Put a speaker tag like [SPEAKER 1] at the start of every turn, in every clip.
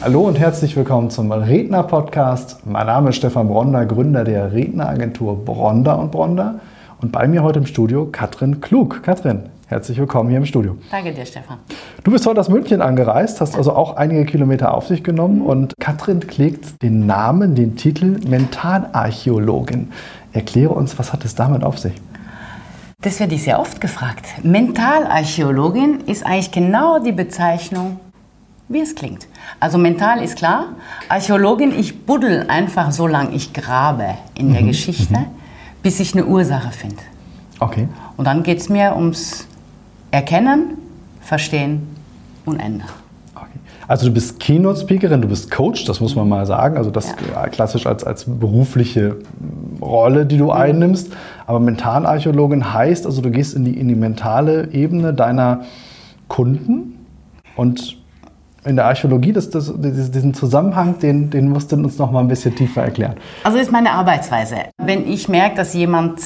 [SPEAKER 1] Hallo und herzlich willkommen zum Redner-Podcast. Mein Name ist Stefan Bronder, Gründer der Redneragentur Bronder und Bronder. Und bei mir heute im Studio Katrin Klug. Katrin, herzlich willkommen hier im Studio.
[SPEAKER 2] Danke dir, Stefan.
[SPEAKER 1] Du bist heute aus München angereist, hast also auch einige Kilometer auf sich genommen und Katrin klickt den Namen, den Titel Mentalarchäologin. Erkläre uns, was hat es damit auf sich?
[SPEAKER 2] Das werde ich sehr oft gefragt. Mentalarchäologin ist eigentlich genau die Bezeichnung, wie es klingt. Also mental ist klar, Archäologin, ich buddel einfach so lange ich grabe in der mhm. Geschichte, mhm. bis ich eine Ursache finde.
[SPEAKER 1] Okay.
[SPEAKER 2] Und dann geht es mir ums Erkennen, Verstehen und Ändern.
[SPEAKER 1] Also du bist Keynote-Speakerin, du bist Coach, das muss man mal sagen. Also das ja. klassisch als, als berufliche Rolle, die du mhm. einnimmst. Aber Mentalarchäologin heißt, also du gehst in die, in die mentale Ebene deiner Kunden und in der Archäologie, das, das, diesen Zusammenhang, den, den musst du uns noch mal ein bisschen tiefer erklären.
[SPEAKER 2] Also das ist meine Arbeitsweise. Wenn ich merke, dass jemand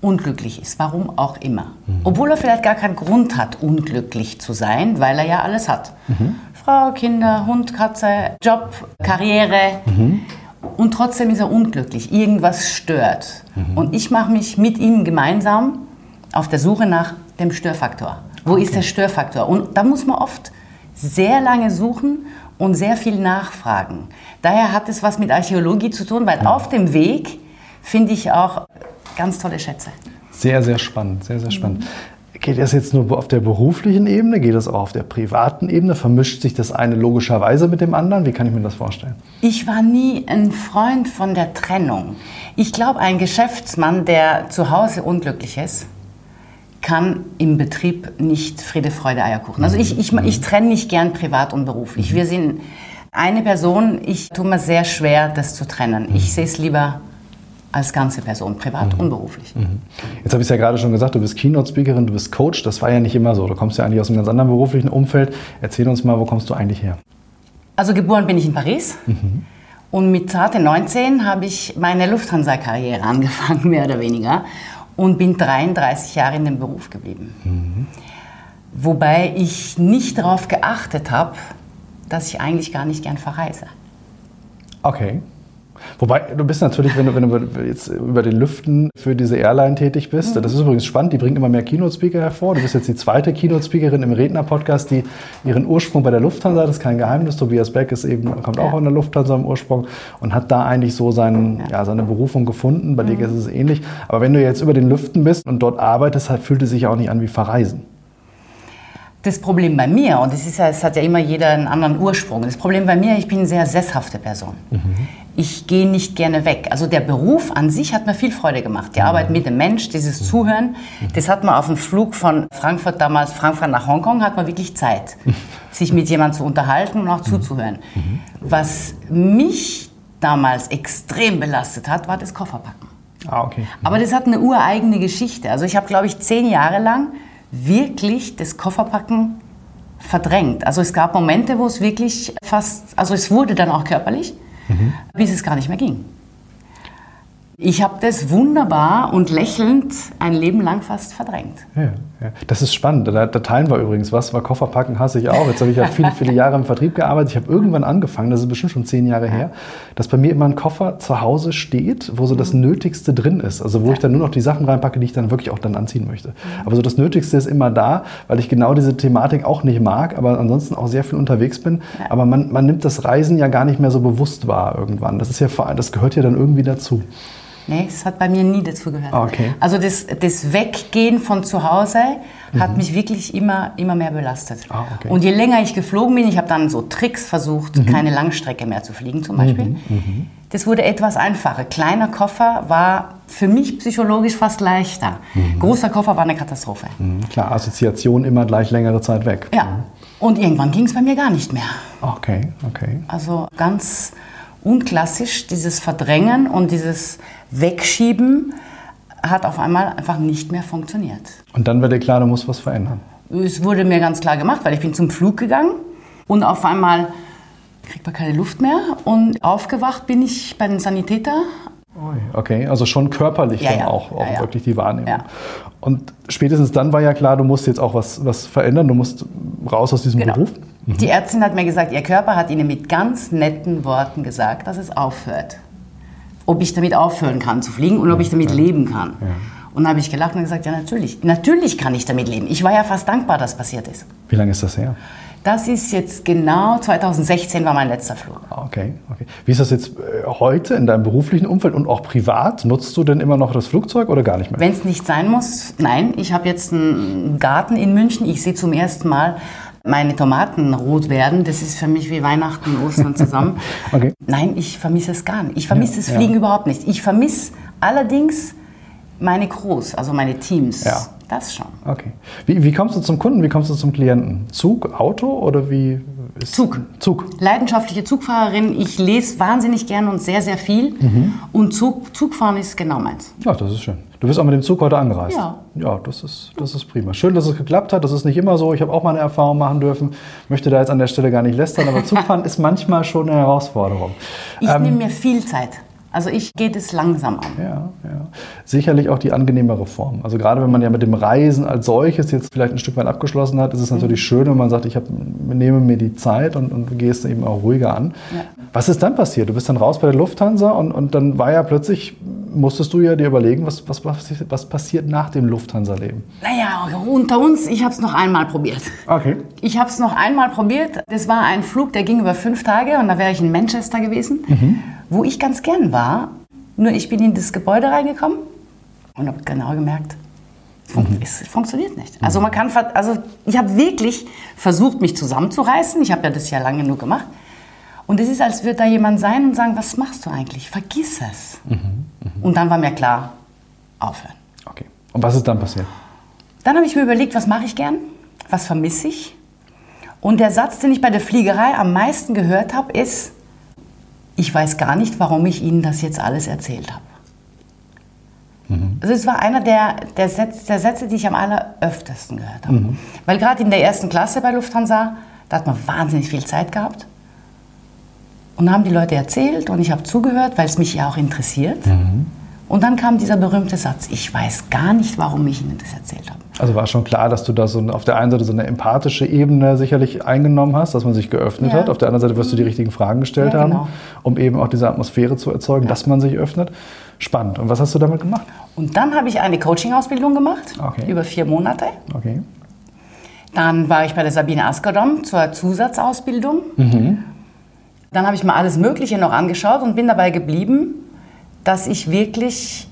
[SPEAKER 2] unglücklich ist, warum auch immer, mhm. obwohl er vielleicht gar keinen Grund hat, unglücklich zu sein, weil er ja alles hat. Mhm. Frau, Kinder, Hund, Katze, Job, Karriere. Mhm. Und trotzdem ist er unglücklich. Irgendwas stört. Mhm. Und ich mache mich mit ihm gemeinsam auf der Suche nach dem Störfaktor. Wo okay. ist der Störfaktor? Und da muss man oft sehr lange suchen und sehr viel nachfragen. Daher hat es was mit Archäologie zu tun, weil auf dem Weg finde ich auch ganz tolle Schätze.
[SPEAKER 1] Sehr, sehr spannend, sehr, sehr spannend. Geht das jetzt nur auf der beruflichen Ebene? Geht das auch auf der privaten Ebene? Vermischt sich das eine logischerweise mit dem anderen? Wie kann ich mir das vorstellen?
[SPEAKER 2] Ich war nie ein Freund von der Trennung. Ich glaube, ein Geschäftsmann, der zu Hause unglücklich ist, kann im Betrieb nicht Friede, Freude, Eierkuchen. Also ich, ich, ich trenne nicht gern privat und beruflich. Mhm. Wir sind eine Person, ich tue mir sehr schwer, das zu trennen. Ich mhm. sehe es lieber als ganze Person, privat mhm. und beruflich. Mhm.
[SPEAKER 1] Jetzt habe ich es ja gerade schon gesagt, du bist Keynote-Speakerin, du bist Coach. Das war ja nicht immer so. Du kommst ja eigentlich aus einem ganz anderen beruflichen Umfeld. Erzähl uns mal, wo kommst du eigentlich her?
[SPEAKER 2] Also geboren bin ich in Paris. Mhm. Und mit zarte 19 habe ich meine Lufthansa-Karriere angefangen, mehr oder weniger und bin 33 Jahre in dem Beruf geblieben. Mhm. Wobei ich nicht darauf geachtet habe, dass ich eigentlich gar nicht gern verreise.
[SPEAKER 1] Okay. Wobei, du bist natürlich, wenn du, wenn du jetzt über den Lüften für diese Airline tätig bist, mhm. das ist übrigens spannend, die bringt immer mehr Keynote-Speaker hervor. Du bist jetzt die zweite Keynote-Speakerin im Redner-Podcast, die ihren Ursprung bei der Lufthansa, das ist kein Geheimnis, Tobias Beck ist eben, kommt ja. auch in der Lufthansa im Ursprung und hat da eigentlich so seinen, ja. ja seine Berufung gefunden. Bei mhm. dir ist es ähnlich. Aber wenn du jetzt über den Lüften bist und dort arbeitest, fühlt es sich auch nicht an wie Verreisen.
[SPEAKER 2] Das Problem bei mir, und es, ist ja, es hat ja immer jeder einen anderen Ursprung, das Problem bei mir, ich bin eine sehr sesshafte Person. Mhm ich gehe nicht gerne weg. Also der Beruf an sich hat mir viel Freude gemacht. Die mhm. Arbeit mit dem Mensch, dieses mhm. Zuhören, mhm. das hat man auf dem Flug von Frankfurt damals, Frankfurt nach Hongkong, hat man wirklich Zeit, sich mit jemandem zu unterhalten und auch zuzuhören. Was mich damals extrem belastet hat, war das Kofferpacken.
[SPEAKER 1] Ah, okay.
[SPEAKER 2] Aber das hat eine ureigene Geschichte. Also ich habe, glaube ich, zehn Jahre lang wirklich das Kofferpacken verdrängt. Also es gab Momente, wo es wirklich fast, also es wurde dann auch körperlich mhm. bis es gar nicht mehr ging. Ich habe das wunderbar und lächelnd ein Leben lang fast verdrängt.
[SPEAKER 1] Ja, ja. Das ist spannend. Da, da, teilen wir übrigens was, weil Kofferpacken hasse ich auch. Jetzt habe ich ja viele, viele Jahre im Vertrieb gearbeitet. Ich habe irgendwann angefangen, das ist bestimmt schon zehn Jahre her, dass bei mir immer ein Koffer zu Hause steht, wo so das mhm. Nötigste drin ist. Also wo ich dann nur noch die Sachen reinpacke, die ich dann wirklich auch dann anziehen möchte. Mhm. Aber so das Nötigste ist immer da, weil ich genau diese Thematik auch nicht mag, aber ansonsten auch sehr viel unterwegs bin. Aber man, man nimmt das Reisen ja gar nicht mehr so bewusst wahr irgendwann. Das, ist ja, das gehört ja dann irgendwie dazu.
[SPEAKER 2] Nee, das hat bei mir nie dazu gehört.
[SPEAKER 1] Okay.
[SPEAKER 2] Also das, das Weggehen von zu Hause hat mhm. mich wirklich immer, immer mehr belastet. Ah, okay. Und je länger ich geflogen bin, ich habe dann so Tricks versucht, mhm. keine Langstrecke mehr zu fliegen zum Beispiel. Mhm. mhm. Das wurde etwas einfacher. Kleiner Koffer war für mich psychologisch fast leichter. Mhm. Großer Koffer war eine Katastrophe.
[SPEAKER 1] Mhm. Klar, Assoziation immer gleich längere Zeit weg.
[SPEAKER 2] Ja. Und irgendwann ging es bei mir gar nicht mehr.
[SPEAKER 1] Okay, okay.
[SPEAKER 2] Also ganz unklassisch, dieses Verdrängen und dieses Wegschieben hat auf einmal einfach nicht mehr funktioniert.
[SPEAKER 1] Und dann war dir klar, du musst was verändern.
[SPEAKER 2] Es wurde mir ganz klar gemacht, weil ich bin zum Flug gegangen und auf einmal kriegt man keine Luft mehr und aufgewacht bin ich bei den Sanitäter.
[SPEAKER 1] Okay, also schon körperlich
[SPEAKER 2] Ja,
[SPEAKER 1] dann
[SPEAKER 2] ja.
[SPEAKER 1] auch, auch
[SPEAKER 2] Ja,
[SPEAKER 1] wirklich die Wahrnehmung. Und spätestens dann war ja klar, du musst jetzt auch was, was verändern, du musst raus aus diesem
[SPEAKER 2] Genau.
[SPEAKER 1] Beruf.
[SPEAKER 2] Die Ärztin hat mir gesagt, ihr Körper hat ihnen mit ganz netten Worten gesagt, dass es aufhört. Ob ich damit aufhören kann zu fliegen und ob ich damit leben kann. Und dann habe ich gelacht und gesagt, ja natürlich, natürlich kann ich damit leben. Ich war ja fast dankbar, dass passiert ist.
[SPEAKER 1] Wie lange ist das her?
[SPEAKER 2] Das ist jetzt genau 2016 war mein letzter Flug.
[SPEAKER 1] Okay, okay. Wie ist das jetzt äh, heute in deinem beruflichen Umfeld und auch privat? Nutzt du denn immer noch das Flugzeug oder gar nicht mehr?
[SPEAKER 2] Wenn es nicht sein muss, nein. Ich habe jetzt einen Garten in München. Ich sehe zum ersten Mal meine Tomaten rot werden. Das ist für mich wie Weihnachten und Ostern zusammen.
[SPEAKER 1] Okay.
[SPEAKER 2] Nein, ich vermisse es gar nicht. Ich vermisse
[SPEAKER 1] Ja,
[SPEAKER 2] das
[SPEAKER 1] ja.
[SPEAKER 2] Fliegen überhaupt nicht. Ich vermisse allerdings meine Crews, also meine Teams.
[SPEAKER 1] Ja.
[SPEAKER 2] Das schon.
[SPEAKER 1] Okay. Wie, wie kommst du zum Kunden? Wie kommst du zum Klienten? Zug, Auto oder wie?
[SPEAKER 2] Zug.
[SPEAKER 1] Zug.
[SPEAKER 2] Leidenschaftliche Zugfahrerin. Ich lese wahnsinnig gern und sehr, sehr viel.
[SPEAKER 1] Mhm.
[SPEAKER 2] Und Zug, Zugfahren ist genau meins.
[SPEAKER 1] Ja, das ist schön. Du bist auch mit dem Zug heute angereist.
[SPEAKER 2] Ja.
[SPEAKER 1] Ja, das ist, das ist prima. Schön, dass es geklappt hat. Das ist nicht immer so. Ich habe auch mal eine Erfahrung machen dürfen. Möchte da jetzt an der Stelle gar nicht lästern, aber Zugfahren ist manchmal schon eine Herausforderung.
[SPEAKER 2] Ich
[SPEAKER 1] Ähm,
[SPEAKER 2] nehme mir viel Zeit. Also ich gehe das langsam an.
[SPEAKER 1] Ja, ja. Sicherlich auch die angenehmere Form. Also gerade wenn man ja mit dem Reisen als solches jetzt vielleicht ein Stück weit abgeschlossen hat, ist es natürlich schön, wenn man sagt, ich hab, nehme mir die Zeit und, und gehe es eben auch ruhiger an.
[SPEAKER 2] Ja.
[SPEAKER 1] Was ist dann passiert? Du bist dann raus bei der Lufthansa und, und dann war ja plötzlich, musstest du ja dir überlegen, was, was, was, was passiert nach dem Lufthansa-Leben?
[SPEAKER 2] Naja, unter uns, ich habe es noch einmal probiert.
[SPEAKER 1] Okay.
[SPEAKER 2] Ich habe es noch einmal probiert. Das war ein Flug, der ging über fünf Tage und da wäre ich in Manchester gewesen, wo ich ganz gern war. Nur ich bin in das Gebäude reingekommen und habe genau gemerkt, es, fun es funktioniert nicht. Also man kann, also ich habe wirklich versucht, mich zusammenzureißen. Ich habe ja das ja lange genug gemacht. Und es ist, als würde da jemand sein und sagen, was machst du eigentlich? Vergiss es. Und dann war mir klar, aufhören.
[SPEAKER 1] okay. Und was ist dann passiert?
[SPEAKER 2] Dann habe ich mir überlegt, was mache ich gern? Was vermisse ich? Und der Satz, den ich bei der Fliegerei am meisten gehört habe, ist, ich weiß gar nicht, warum ich Ihnen das jetzt alles erzählt habe. Also es war einer der, der, Sätze, der Sätze, die ich am alleröftesten gehört habe. Weil gerade in der ersten Klasse bei Lufthansa, da hat man wahnsinnig viel Zeit gehabt. Und dann haben die Leute erzählt und ich habe zugehört, weil es mich ja auch interessiert. Und dann kam dieser berühmte Satz, ich weiß gar nicht, warum ich Ihnen das erzählt habe.
[SPEAKER 1] Also war schon klar, dass du da so auf der einen Seite so eine empathische Ebene sicherlich eingenommen hast, dass man sich geöffnet
[SPEAKER 2] Ja.
[SPEAKER 1] hat. Auf der anderen Seite wirst du die richtigen Fragen gestellt
[SPEAKER 2] Ja, genau.
[SPEAKER 1] haben, um eben auch diese Atmosphäre zu erzeugen, dass man sich öffnet. Spannend. Und was hast du damit gemacht?
[SPEAKER 2] Und dann habe ich eine Coaching-Ausbildung gemacht,
[SPEAKER 1] Okay.
[SPEAKER 2] über vier Monate.
[SPEAKER 1] Okay.
[SPEAKER 2] Dann war ich bei der Sabine Askodom zur Zusatzausbildung. Dann habe ich mir alles Mögliche noch angeschaut und bin dabei geblieben, dass ich wirklich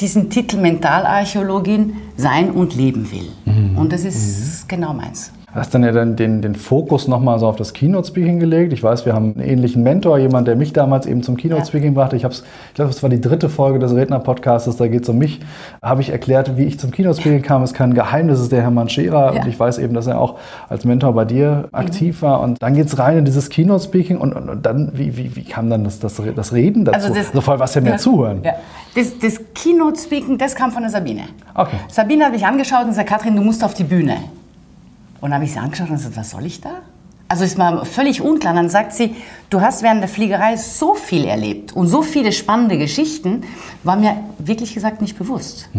[SPEAKER 2] diesen Titel Mentalarchäologin sein und leben will. Und das ist genau meins.
[SPEAKER 1] Du hast dann ja dann den, den Fokus nochmal so auf das Keynote-Speaking gelegt. Ich weiß, wir haben einen ähnlichen Mentor, jemand, der mich damals eben zum Keynote-Speaking brachte. Ich, hab's, ich glaube, es war die dritte Folge des Redner-Podcasts, da geht es um mich. Habe ich erklärt, wie ich zum Keynote-Speaking kam. Es ist kein Geheimnis, es ist der Hermann Scherer.
[SPEAKER 2] Ja.
[SPEAKER 1] Und ich weiß eben, dass er auch als Mentor bei dir aktiv war. Und dann geht es rein in dieses Keynote-Speaking. Und, und, und dann, wie, wie, wie kam dann das, das, das Reden dazu?
[SPEAKER 2] Also das-
[SPEAKER 1] so voll was ja mehr
[SPEAKER 2] Ja.
[SPEAKER 1] zuhören.
[SPEAKER 2] Ja. Das, das Keynote-Speaking, das kam von der Sabine.
[SPEAKER 1] Okay.
[SPEAKER 2] Sabine hat mich angeschaut und gesagt, Katrin, du musst auf die Bühne. Und dann habe ich sie angeschaut und gesagt, was soll ich da? Also ist mir völlig unklar. Dann sagt sie, du hast während der Fliegerei so viel erlebt und so viele spannende Geschichten, war mir wirklich gesagt nicht bewusst.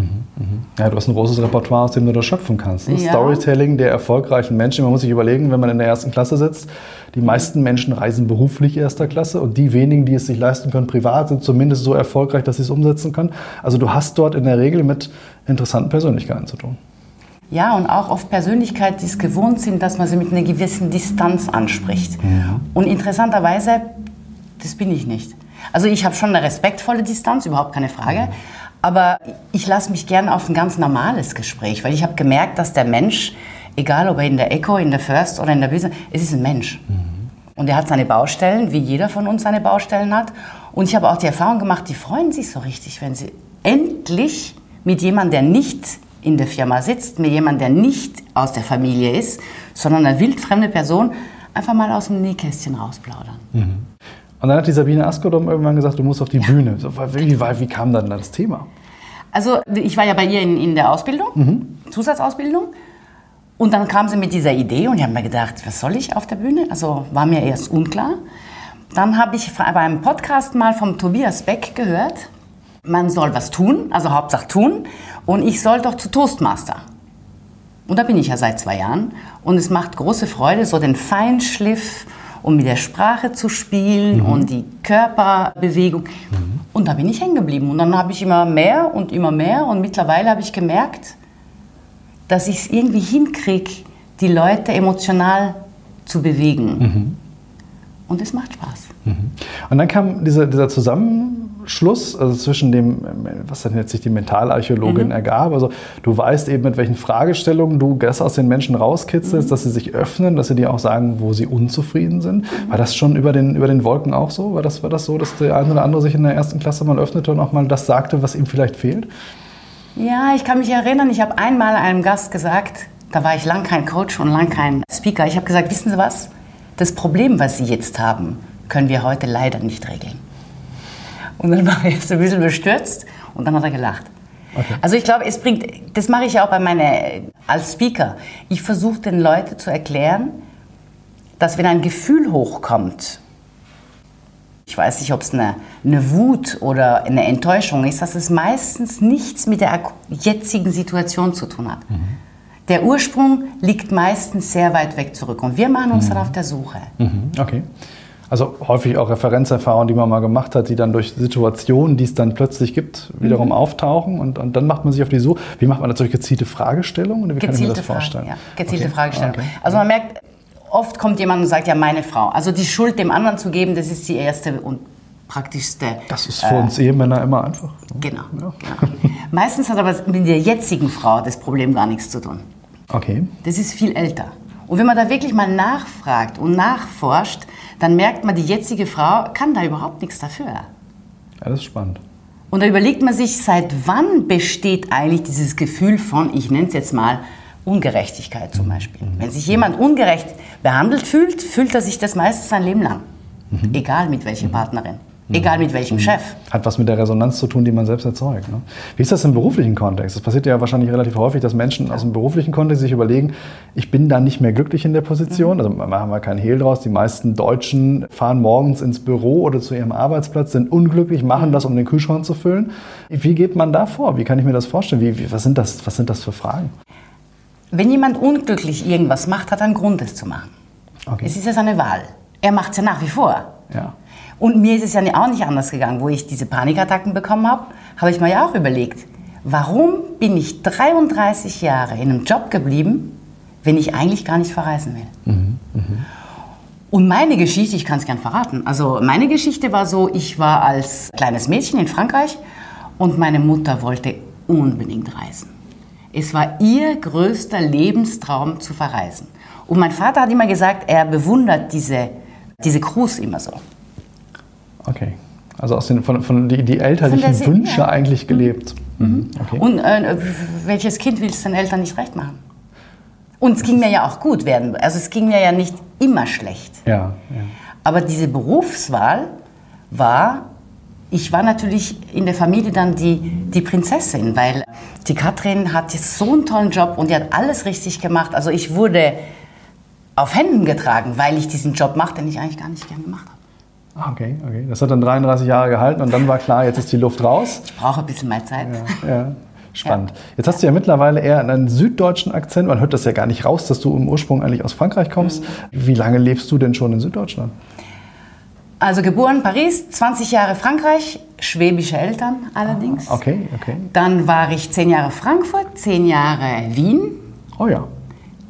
[SPEAKER 1] Ja, du hast ein großes Repertoire, aus dem du das schöpfen kannst. Ne?
[SPEAKER 2] Ja.
[SPEAKER 1] Storytelling der erfolgreichen Menschen. Man muss sich überlegen, wenn man in der ersten Klasse sitzt, die meisten Menschen reisen beruflich erster Klasse und die wenigen, die es sich leisten können, privat, sind zumindest so erfolgreich, dass sie es umsetzen können. Also du hast dort in der Regel mit interessanten Persönlichkeiten zu tun.
[SPEAKER 2] Ja, und auch oft Persönlichkeiten, die es gewohnt sind, dass man sie mit einer gewissen Distanz anspricht. Und interessanterweise, das bin ich nicht. Also ich habe schon eine respektvolle Distanz, überhaupt keine Frage. Aber ich lasse mich gern auf ein ganz normales Gespräch, weil ich habe gemerkt, dass der Mensch, egal ob er in der Eco, in der First oder in der Business, es ist ein Mensch. Und er hat seine Baustellen, wie jeder von uns seine Baustellen hat. Und ich habe auch die Erfahrung gemacht, die freuen sich so richtig, wenn sie endlich mit jemandem, der nicht in der Firma sitzt, mit jemandem, der nicht aus der Familie ist, sondern eine wildfremde Person, einfach mal aus dem Nähkästchen rausplaudern.
[SPEAKER 1] Und dann hat die Sabine Askodom irgendwann gesagt, du musst auf die Bühne. So, wie, wie, wie kam dann das Thema?
[SPEAKER 2] Also ich war ja bei ihr in, in der Ausbildung,
[SPEAKER 1] Mhm.
[SPEAKER 2] Zusatzausbildung. Und dann kam sie mit dieser Idee und ich habe mir gedacht, was soll ich auf der Bühne? Also war mir erst unklar. Dann habe ich bei einem Podcast mal vom Tobias Beck gehört, man soll was tun, also Hauptsache tun. Und ich soll doch zu Toastmaster. Und da bin ich ja seit zwei Jahren. Und es macht große Freude, so den Feinschliff und mit der Sprache zu spielen und die Körperbewegung. Und da bin ich hängen geblieben. Und dann habe ich immer mehr und immer mehr. Und mittlerweile habe ich gemerkt, dass ich es irgendwie hinkriege, die Leute emotional zu bewegen. Und es macht Spaß.
[SPEAKER 1] Und dann kam dieser, dieser Zusammenschluss also zwischen dem, was dann jetzt sich die Mentalarchäologin ergab. Also du weißt eben, mit welchen Fragestellungen du das aus den Menschen rauskitzelst, dass sie sich öffnen, dass sie dir auch sagen, wo sie unzufrieden sind. War das schon über den, über den Wolken auch so? War das, war das so, dass der eine oder andere sich in der ersten Klasse mal öffnete und auch mal das sagte, was ihm vielleicht fehlt?
[SPEAKER 2] Ja, ich kann mich erinnern, ich habe einmal einem Gast gesagt, da war ich lang kein Coach und lang kein Speaker. Ich habe gesagt, wissen Sie was? Das Problem, was Sie jetzt haben, können wir heute leider nicht regeln. Und dann war er jetzt ein bisschen bestürzt und dann hat er gelacht. Also ich glaube, es bringt, das mache ich ja auch bei meine, als Speaker. Ich versuche den Leuten zu erklären, dass wenn ein Gefühl hochkommt, ich weiß nicht, ob es eine, eine Wut oder eine Enttäuschung ist, dass es meistens nichts mit der jetzigen Situation zu tun hat. Der Ursprung liegt meistens sehr weit weg zurück und wir machen uns dann auf der Suche.
[SPEAKER 1] Mhm, Okay. Also häufig auch Referenzerfahrungen, die man mal gemacht hat, die dann durch Situationen, die es dann plötzlich gibt, wiederum auftauchen und, und dann macht man sich auf die Suche. Wie macht man das durch gezielte Fragestellungen oder wie kann ich mir
[SPEAKER 2] Gezielte
[SPEAKER 1] das vorstellen?
[SPEAKER 2] Fragen, ja. Gezielte
[SPEAKER 1] Okay.
[SPEAKER 2] Fragestellung.
[SPEAKER 1] Okay.
[SPEAKER 2] Also man merkt, oft kommt jemand und sagt, ja, meine Frau. Also die Schuld dem anderen zu geben, das ist die erste und praktischste.
[SPEAKER 1] Das ist für uns Ehemänner immer einfach.
[SPEAKER 2] Genau, genau. Meistens hat aber mit der jetzigen Frau das Problem gar nichts zu tun.
[SPEAKER 1] Okay.
[SPEAKER 2] Das ist viel älter. Und wenn man da wirklich mal nachfragt und nachforscht, dann merkt man, die jetzige Frau kann da überhaupt nichts dafür.
[SPEAKER 1] Ja, das ist spannend.
[SPEAKER 2] Und da überlegt man sich, seit wann besteht eigentlich dieses Gefühl von, ich nenne es jetzt mal, Ungerechtigkeit zum Beispiel. Wenn sich jemand ungerecht behandelt fühlt, fühlt er sich das meistens sein Leben lang. Egal mit welcher Partnerin, egal mit welchem Chef.
[SPEAKER 1] Hat was mit der Resonanz zu tun, die man selbst erzeugt. Ne? Wie ist das im beruflichen Kontext? Das passiert ja wahrscheinlich relativ häufig, dass Menschen aus dem beruflichen Kontext sich überlegen, ich bin da nicht mehr glücklich in der Position. Also machen wir keinen Hehl draus. Die meisten Deutschen fahren morgens ins Büro oder zu ihrem Arbeitsplatz, sind unglücklich, machen das, um den Kühlschrank zu füllen. Wie geht man da vor? Wie kann ich mir das vorstellen? Wie, wie, was, sind das, was sind das für Fragen?
[SPEAKER 2] Wenn jemand unglücklich irgendwas macht, hat er einen Grund, es zu machen.
[SPEAKER 1] Okay.
[SPEAKER 2] Es ist ja seine Wahl. Er macht es ja nach wie vor.
[SPEAKER 1] Ja.
[SPEAKER 2] Und mir ist es ja auch nicht anders gegangen. Wo ich diese Panikattacken bekommen habe, habe ich mir ja auch überlegt, warum bin ich 33 Jahre in einem Job geblieben, wenn ich eigentlich gar nicht verreisen will? Und meine Geschichte, ich kann es gern verraten. Also meine Geschichte war so, ich war als kleines Mädchen in Frankreich und meine Mutter wollte unbedingt reisen. Es war ihr größter Lebenstraum zu verreisen. Und mein Vater hat immer gesagt, er bewundert diese, diese Crews immer so.
[SPEAKER 1] Also aus den, von, von die, die elterlichen
[SPEAKER 2] Se-
[SPEAKER 1] Wünsche
[SPEAKER 2] ja.
[SPEAKER 1] eigentlich gelebt. Mhm. Okay.
[SPEAKER 2] Und äh, welches Kind will es den Eltern nicht recht machen? Und es ging mir ja auch gut werden. Also es ging mir ja nicht immer schlecht.
[SPEAKER 1] ja, ja.
[SPEAKER 2] Aber diese Berufswahl war, ich war natürlich in der Familie dann die, die Prinzessin, weil die Katrin hat jetzt so einen tollen Job und die hat alles richtig gemacht. Also ich wurde auf Händen getragen, weil ich diesen Job mache, den ich eigentlich gar nicht gern gemacht habe.
[SPEAKER 1] Ah, Okay, okay. Das hat dann 33 Jahre gehalten und dann war klar, jetzt ist die Luft raus.
[SPEAKER 2] Ich brauche ein bisschen mehr Zeit.
[SPEAKER 1] Ja, spannend. Jetzt hast du ja mittlerweile eher einen süddeutschen Akzent. Man hört das ja gar nicht raus, dass du im Ursprung eigentlich aus Frankreich kommst. Wie lange lebst du denn schon in Süddeutschland?
[SPEAKER 2] Also geboren Paris, 20 Jahre Frankreich, schwäbische Eltern allerdings.
[SPEAKER 1] Okay, okay.
[SPEAKER 2] Dann war ich 10 Jahre Frankfurt, 10 Jahre Wien,
[SPEAKER 1] Oh ja.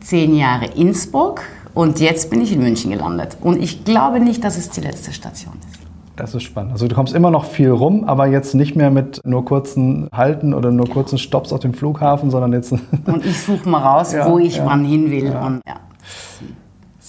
[SPEAKER 2] 10 Jahre Innsbruck und jetzt bin ich in München gelandet. Und ich glaube nicht, dass es die letzte Station ist.
[SPEAKER 1] Das ist spannend. Also du kommst immer noch viel rum, aber jetzt nicht mehr mit nur kurzen Halten oder nur kurzen Stops auf dem Flughafen, sondern jetzt
[SPEAKER 2] Und ich suche mal raus,
[SPEAKER 1] Ja,
[SPEAKER 2] wo ich
[SPEAKER 1] ja,
[SPEAKER 2] wann hin will. Und, ja.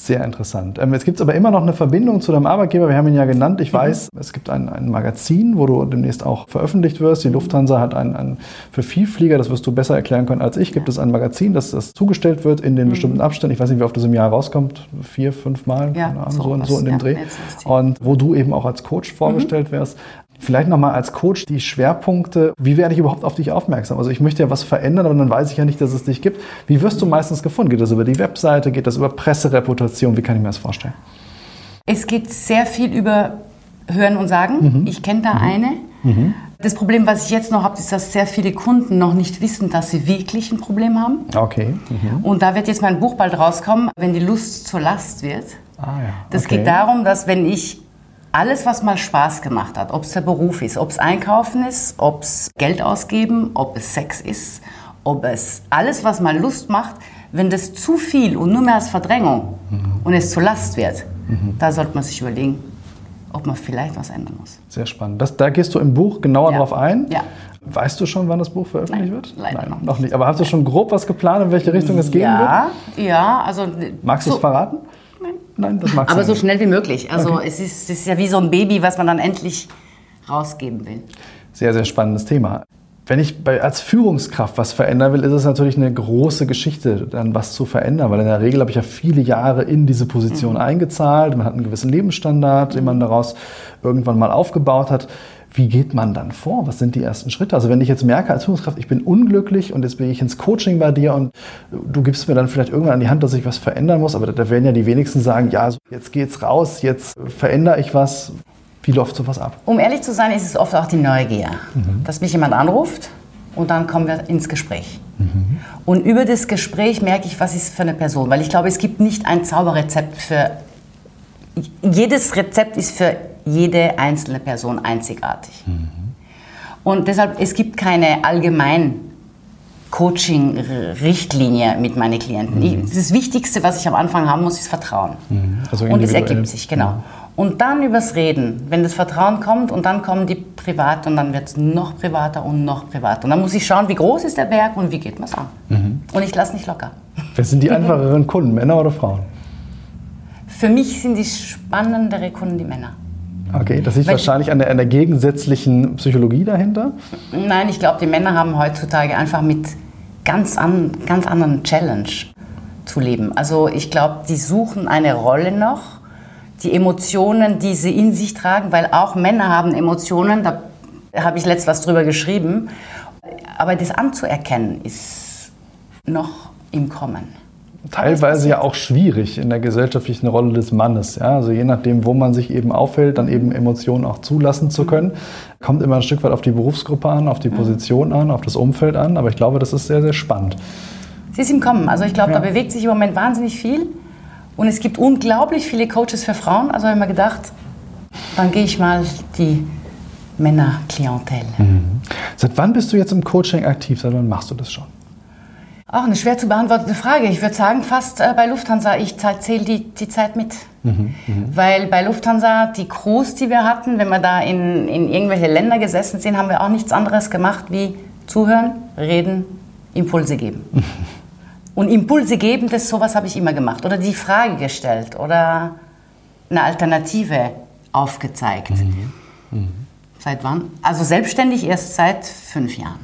[SPEAKER 1] Sehr interessant. Ähm, jetzt gibt es aber immer noch eine Verbindung zu deinem Arbeitgeber. Wir haben ihn ja genannt. Ich weiß, es gibt ein, ein Magazin, wo du demnächst auch veröffentlicht wirst. Die Lufthansa hat ein, ein für Vielflieger, das wirst du besser erklären können als ich, gibt es ein Magazin, das, das zugestellt wird in den bestimmten Abständen. Ich weiß nicht, wie oft das im Jahr rauskommt. Vier, fünf Mal,
[SPEAKER 2] Ja,
[SPEAKER 1] keine Ahnung,
[SPEAKER 2] so
[SPEAKER 1] so, so in dem
[SPEAKER 2] Ja,
[SPEAKER 1] Dreh. Und wo du eben auch als Coach vorgestellt wirst. Vielleicht nochmal als Coach die Schwerpunkte. Wie werde ich überhaupt auf dich aufmerksam? Also ich möchte ja was verändern, aber dann weiß ich ja nicht, dass es dich gibt. Wie wirst du meistens gefunden? Geht das über die Webseite? Geht das über Pressereputation? Wie kann ich mir das vorstellen?
[SPEAKER 2] Es geht sehr viel über Hören und Sagen. Mhm. Ich kenne da mhm. eine. Mhm. Das Problem, was ich jetzt noch habe, ist, dass sehr viele Kunden noch nicht wissen, dass sie wirklich ein Problem haben.
[SPEAKER 1] Okay.
[SPEAKER 2] Mhm. Und da wird jetzt mein Buch bald rauskommen, wenn die Lust zur Last wird.
[SPEAKER 1] Ah, ja.
[SPEAKER 2] Das okay. geht darum, dass wenn ich alles, was mal Spaß gemacht hat, ob es der Beruf ist, ob es Einkaufen ist, ob es Geld ausgeben, ob es Sex ist, ob es alles, was mal Lust macht, wenn das zu viel und nur mehr als Verdrängung mhm. und es zur Last wird, mhm. da sollte man sich überlegen, ob man vielleicht was ändern muss.
[SPEAKER 1] Sehr spannend. Das, da gehst du im Buch genauer
[SPEAKER 2] ja.
[SPEAKER 1] drauf ein.
[SPEAKER 2] Ja.
[SPEAKER 1] Weißt du schon, wann das Buch veröffentlicht
[SPEAKER 2] Nein,
[SPEAKER 1] wird?
[SPEAKER 2] Leider
[SPEAKER 1] Nein,
[SPEAKER 2] noch,
[SPEAKER 1] noch nicht. Aber hast du schon grob was geplant, in welche Richtung es gehen
[SPEAKER 2] ja, wird? Ja, also.
[SPEAKER 1] Magst du es verraten? Nein, das magst
[SPEAKER 2] Aber
[SPEAKER 1] du
[SPEAKER 2] so
[SPEAKER 1] nicht.
[SPEAKER 2] schnell wie möglich. Also
[SPEAKER 1] Okay.
[SPEAKER 2] es, ist, es ist ja wie so ein Baby, was man dann endlich rausgeben will.
[SPEAKER 1] Sehr, sehr spannendes Thema. Wenn ich bei, als Führungskraft was verändern will, ist es natürlich eine große Geschichte, dann was zu verändern. Weil in der Regel habe ich ja viele Jahre in diese Position
[SPEAKER 2] Mhm.
[SPEAKER 1] eingezahlt. Man hat einen gewissen Lebensstandard, den man daraus irgendwann mal aufgebaut hat. Wie geht man dann vor? Was sind die ersten Schritte? Also wenn ich jetzt merke als Führungskraft, ich bin unglücklich und jetzt bin ich ins Coaching bei dir und du gibst mir dann vielleicht irgendwann an die Hand, dass ich was verändern muss, aber da werden ja die wenigsten sagen, ja, jetzt geht's raus, jetzt verändere ich was. Wie läuft sowas ab?
[SPEAKER 2] Um ehrlich zu sein, ist es oft auch die Neugier,
[SPEAKER 1] Mhm.
[SPEAKER 2] dass mich jemand anruft und dann kommen wir ins Gespräch. Und über das Gespräch merke ich, was ist für eine Person. Weil ich glaube, es gibt nicht ein Zauberrezept für. Jedes Rezept ist für jede einzelne Person einzigartig. Und deshalb, es gibt keine allgemein Coaching-Richtlinie mit meinen Klienten. Ich, das Wichtigste, was ich am Anfang haben muss, ist Vertrauen.
[SPEAKER 1] Also
[SPEAKER 2] und es ergibt sich, genau. Und dann übers Reden, wenn das Vertrauen kommt und dann kommen die privat und dann wird es noch privater und noch privater. Und dann muss ich schauen, wie groß ist der Berg und wie geht man es an.
[SPEAKER 1] Mhm.
[SPEAKER 2] Und ich lasse nicht locker.
[SPEAKER 1] Wer sind die einfacheren Kunden, Männer oder Frauen?
[SPEAKER 2] Für mich sind die spannendere Kunden die Männer.
[SPEAKER 1] Okay, das liegt
[SPEAKER 2] Weil-
[SPEAKER 1] wahrscheinlich an der, an der gegensätzlichen Psychologie dahinter.
[SPEAKER 2] Nein, ich glaube, die Männer haben heutzutage einfach mit ganz, an, ganz anderen Challenge zu leben. Also ich glaube, die suchen eine Rolle noch, die Emotionen, die sie in sich tragen, weil auch Männer haben Emotionen, da habe ich letzt was drüber geschrieben. Aber das anzuerkennen ist noch im Kommen.
[SPEAKER 1] Teilweise ja auch schwierig in der gesellschaftlichen Rolle des Mannes. Ja? Also je nachdem, wo man sich eben aufhält, dann eben Emotionen auch zulassen zu können. Kommt immer ein Stück weit auf die Berufsgruppe an, auf die Position an, auf das Umfeld an. Aber ich glaube, das ist sehr, sehr spannend.
[SPEAKER 2] Sie ist im Kommen. Also ich glaube,
[SPEAKER 1] Ja.
[SPEAKER 2] da bewegt sich im Moment wahnsinnig viel. Und es gibt unglaublich viele Coaches für Frauen. Also habe ich mir gedacht, dann gehe ich mal die Männerklientel.
[SPEAKER 1] Seit wann bist du jetzt im Coaching aktiv? Seit wann machst du das schon?
[SPEAKER 2] Auch eine schwer zu beantwortete Frage. Ich würde sagen, fast äh, bei Lufthansa, ich zähle die, die Zeit mit. Weil bei Lufthansa, die Crews, die wir hatten, wenn wir da in, in irgendwelche Länder gesessen sind, haben wir auch nichts anderes gemacht wie zuhören, reden, Impulse geben. Und Impulse geben, das sowas habe ich immer gemacht. Oder die Frage gestellt oder eine Alternative aufgezeigt. Seit wann? Also selbstständig erst seit fünf Jahren.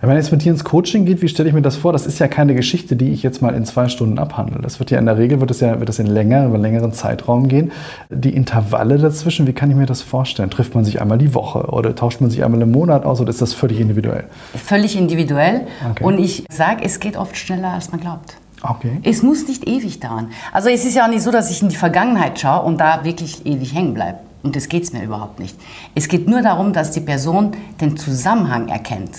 [SPEAKER 1] Wenn man jetzt mit dir ins Coaching geht, wie stelle ich mir das vor? Das ist ja keine Geschichte, die ich jetzt mal in zwei Stunden abhandle. Das wird ja in der Regel, wird es ja wird das in länger, über längeren Zeitraum gehen. Die Intervalle dazwischen, wie kann ich mir das vorstellen? Trifft man sich einmal die Woche oder tauscht man sich einmal im Monat aus oder ist das völlig individuell?
[SPEAKER 2] Völlig individuell.
[SPEAKER 1] Okay.
[SPEAKER 2] Und ich sage, es geht oft schneller, als man glaubt.
[SPEAKER 1] Okay.
[SPEAKER 2] Es muss nicht ewig dauern. Also es ist ja auch nicht so, dass ich in die Vergangenheit schaue und da wirklich ewig hängen bleibe. Und das geht es mir überhaupt nicht. Es geht nur darum, dass die Person den Zusammenhang erkennt.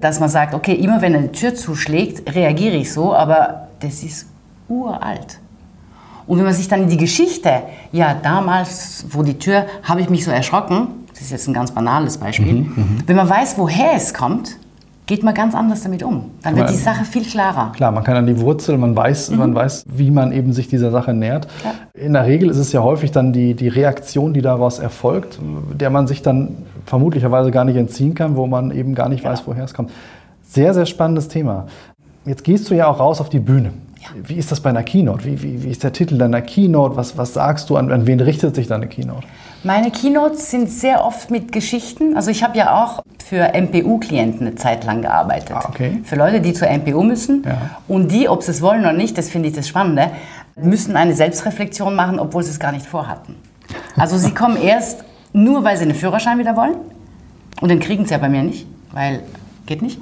[SPEAKER 2] Dass man sagt, okay, immer wenn eine Tür zuschlägt, reagiere ich so, aber das ist uralt. Und wenn man sich dann in die Geschichte, ja, damals, wo die Tür, habe ich mich so erschrocken, das ist jetzt ein ganz banales Beispiel, wenn man weiß, woher es kommt, geht man ganz anders damit um. Dann wird die Sache viel klarer.
[SPEAKER 1] Klar, man kann an die Wurzel, man weiß, man weiß, wie man eben sich dieser Sache nähert.
[SPEAKER 2] Ja.
[SPEAKER 1] In der Regel ist es ja häufig dann die, die Reaktion, die daraus erfolgt, der man sich dann vermutlicherweise gar nicht entziehen kann, wo man eben gar nicht weiß, woher es kommt. Sehr, sehr spannendes Thema. Jetzt gehst du ja auch raus auf die Bühne. Wie ist das bei einer Keynote? Wie, wie, wie ist der Titel deiner Keynote? Was, was sagst du? An, an wen richtet sich deine Keynote?
[SPEAKER 2] Meine Keynotes sind sehr oft mit Geschichten. Also ich habe ja auch für MPU-Klienten eine Zeit lang gearbeitet.
[SPEAKER 1] Ah, okay.
[SPEAKER 2] Für Leute, die zur MPU müssen.
[SPEAKER 1] Ja.
[SPEAKER 2] Und die, ob sie es wollen oder nicht, das finde ich das Spannende, müssen eine Selbstreflexion machen, obwohl sie es gar nicht vorhatten. Also sie kommen erst nur weil sie einen Führerschein wieder wollen. Und den kriegen sie ja bei mir nicht, weil geht nicht.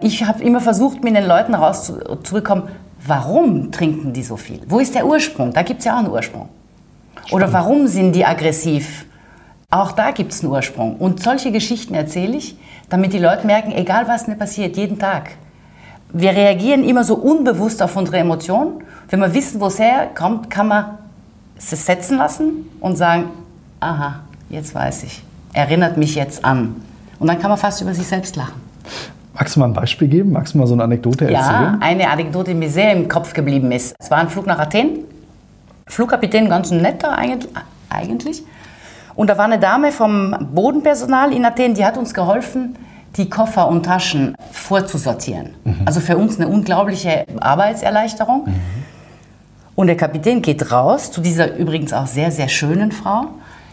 [SPEAKER 2] Ich habe immer versucht, mit den Leuten rauszubekommen, warum trinken die so viel? Wo ist der Ursprung? Da gibt es ja auch einen Ursprung. Oder warum sind die aggressiv? Auch da gibt es einen Ursprung. Und solche Geschichten erzähle ich, damit die Leute merken, egal was mir passiert, jeden Tag. Wir reagieren immer so unbewusst auf unsere Emotionen. Wenn wir wissen, wo es herkommt, kann man es setzen lassen und sagen, aha, jetzt weiß ich, erinnert mich jetzt an. Und dann kann man fast über sich selbst lachen.
[SPEAKER 1] Magst du mal ein Beispiel geben? Magst du mal so eine Anekdote erzählen?
[SPEAKER 2] Ja, eine Anekdote, die mir sehr im Kopf geblieben ist. Es war ein Flug nach Athen. Flugkapitän, ganz netter eigentlich. Und da war eine Dame vom Bodenpersonal in Athen, die hat uns geholfen, die Koffer und Taschen vorzusortieren. Mhm. Also für uns eine unglaubliche Arbeitserleichterung. Mhm. Und der Kapitän geht raus zu dieser übrigens auch sehr, sehr schönen Frau,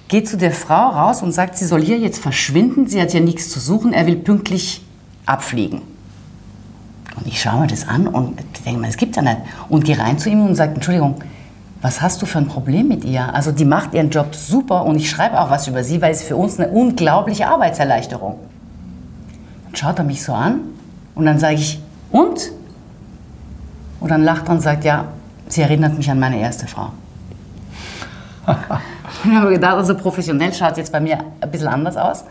[SPEAKER 2] geht zu der Frau raus und sagt, sie soll hier jetzt verschwinden, sie hat hier nichts zu suchen, er will pünktlich abfliegen. Und ich schaue mir das an und denke mir, das gibt ja nicht. Und gehe rein zu ihm und sage, Entschuldigung, was hast du für ein Problem mit ihr? Also die macht ihren Job super und ich schreibe auch was über sie, weil es für uns eine unglaubliche Arbeitserleichterung. Dann schaut er mich so an und dann sage ich, und? Und dann lacht er und sagt, ja, sie erinnert mich an meine erste Frau. ich habe gedacht, also professionell schaut jetzt bei mir ein bisschen anders aus.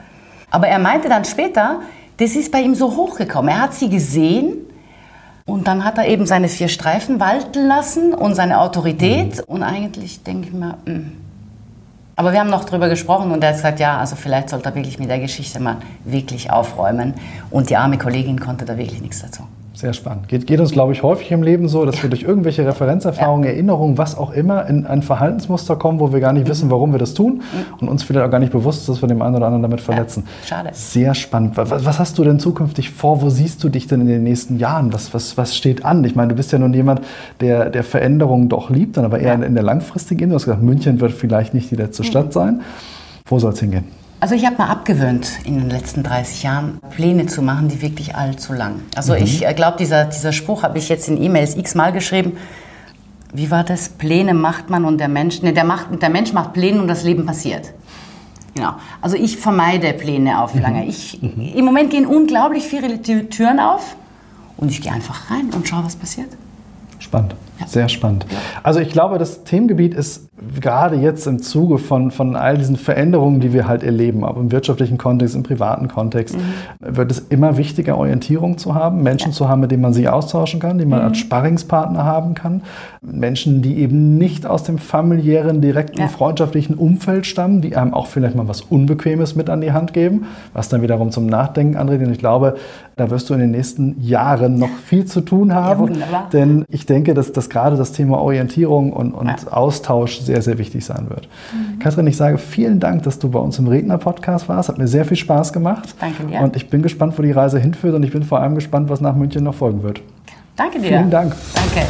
[SPEAKER 2] Aber er meinte dann später, das ist bei ihm so hochgekommen. Er hat sie gesehen und dann hat er eben seine vier Streifen walten lassen und seine Autorität. Mhm. Und eigentlich denke ich mir, mh. Hm. aber wir haben noch drüber gesprochen und er hat gesagt, ja, also vielleicht sollte er wirklich mit der Geschichte mal wirklich aufräumen. Und die arme Kollegin konnte da wirklich nichts dazu.
[SPEAKER 1] Sehr spannend. Geht, geht uns, glaube ich, häufig im Leben so, dass wir durch irgendwelche Referenzerfahrungen, ja. Erinnerungen, was auch immer, in ein Verhaltensmuster kommen, wo wir gar nicht mhm. wissen, warum wir das tun mhm. und uns vielleicht auch gar nicht bewusst ist, dass wir dem einen oder anderen damit verletzen.
[SPEAKER 2] Ja, schade.
[SPEAKER 1] Sehr spannend. Was, was, hast du denn zukünftig vor? Wo siehst du dich denn in den nächsten Jahren? Was, was, was steht an? Ich meine, du bist ja nun jemand, der, der Veränderungen doch liebt, dann aber eher ja. in, in, der langfristigen. Du hast gesagt, München wird vielleicht nicht die letzte mhm. Stadt sein. Wo soll es hingehen?
[SPEAKER 2] Also ich habe mal abgewöhnt, in den letzten 30 Jahren Pläne zu machen, die wirklich allzu lang. Also mhm. ich äh, glaube, dieser, dieser Spruch habe ich jetzt in E-Mails x-mal geschrieben. Wie war das? Pläne macht man und der Mensch, ne, der, macht, der Mensch macht Pläne und das Leben passiert. Genau. Also ich vermeide Pläne auf mhm. lange. Ich, mhm. Im Moment gehen unglaublich viele Türen auf und ich gehe einfach rein und schaue, was passiert.
[SPEAKER 1] Spannend. Sehr spannend. Also ich glaube, das Themengebiet ist gerade jetzt im Zuge von, von all diesen Veränderungen, die wir halt erleben, aber im wirtschaftlichen Kontext, im privaten Kontext, mhm. wird es immer wichtiger, Orientierung zu haben, Menschen ja. zu haben, mit denen man sich austauschen kann, die man mhm. als Sparringspartner haben kann. Menschen, die eben nicht aus dem familiären, direkten, ja. freundschaftlichen Umfeld stammen, die einem auch vielleicht mal was Unbequemes mit an die Hand geben, was dann wiederum zum Nachdenken anregt. Und ich glaube, da wirst du in den nächsten Jahren noch viel zu tun haben. Ja, denn ich denke, dass, dass gerade das Thema Orientierung und, und ja. Austausch sehr, sehr wichtig sein wird. Mhm. Katrin, ich sage vielen Dank, dass du bei uns im Redner-Podcast warst. Hat mir sehr viel Spaß gemacht.
[SPEAKER 2] Danke dir.
[SPEAKER 1] Und ich bin gespannt, wo die Reise hinführt. Und ich bin vor allem gespannt, was nach München noch folgen wird.
[SPEAKER 2] Danke dir.
[SPEAKER 1] Vielen Dank.
[SPEAKER 2] Danke.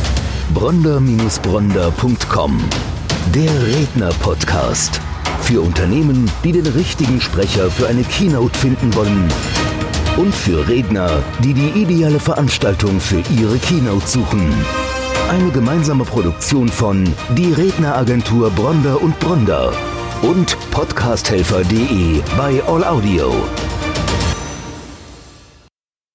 [SPEAKER 3] Bronder-Bronder.com Der Redner-Podcast. Für Unternehmen, die den richtigen Sprecher für eine Keynote finden wollen und für Redner, die die ideale Veranstaltung für ihre Keynote suchen. Eine gemeinsame Produktion von Die Redneragentur Bronder und Bronder und podcasthelfer.de bei All Audio.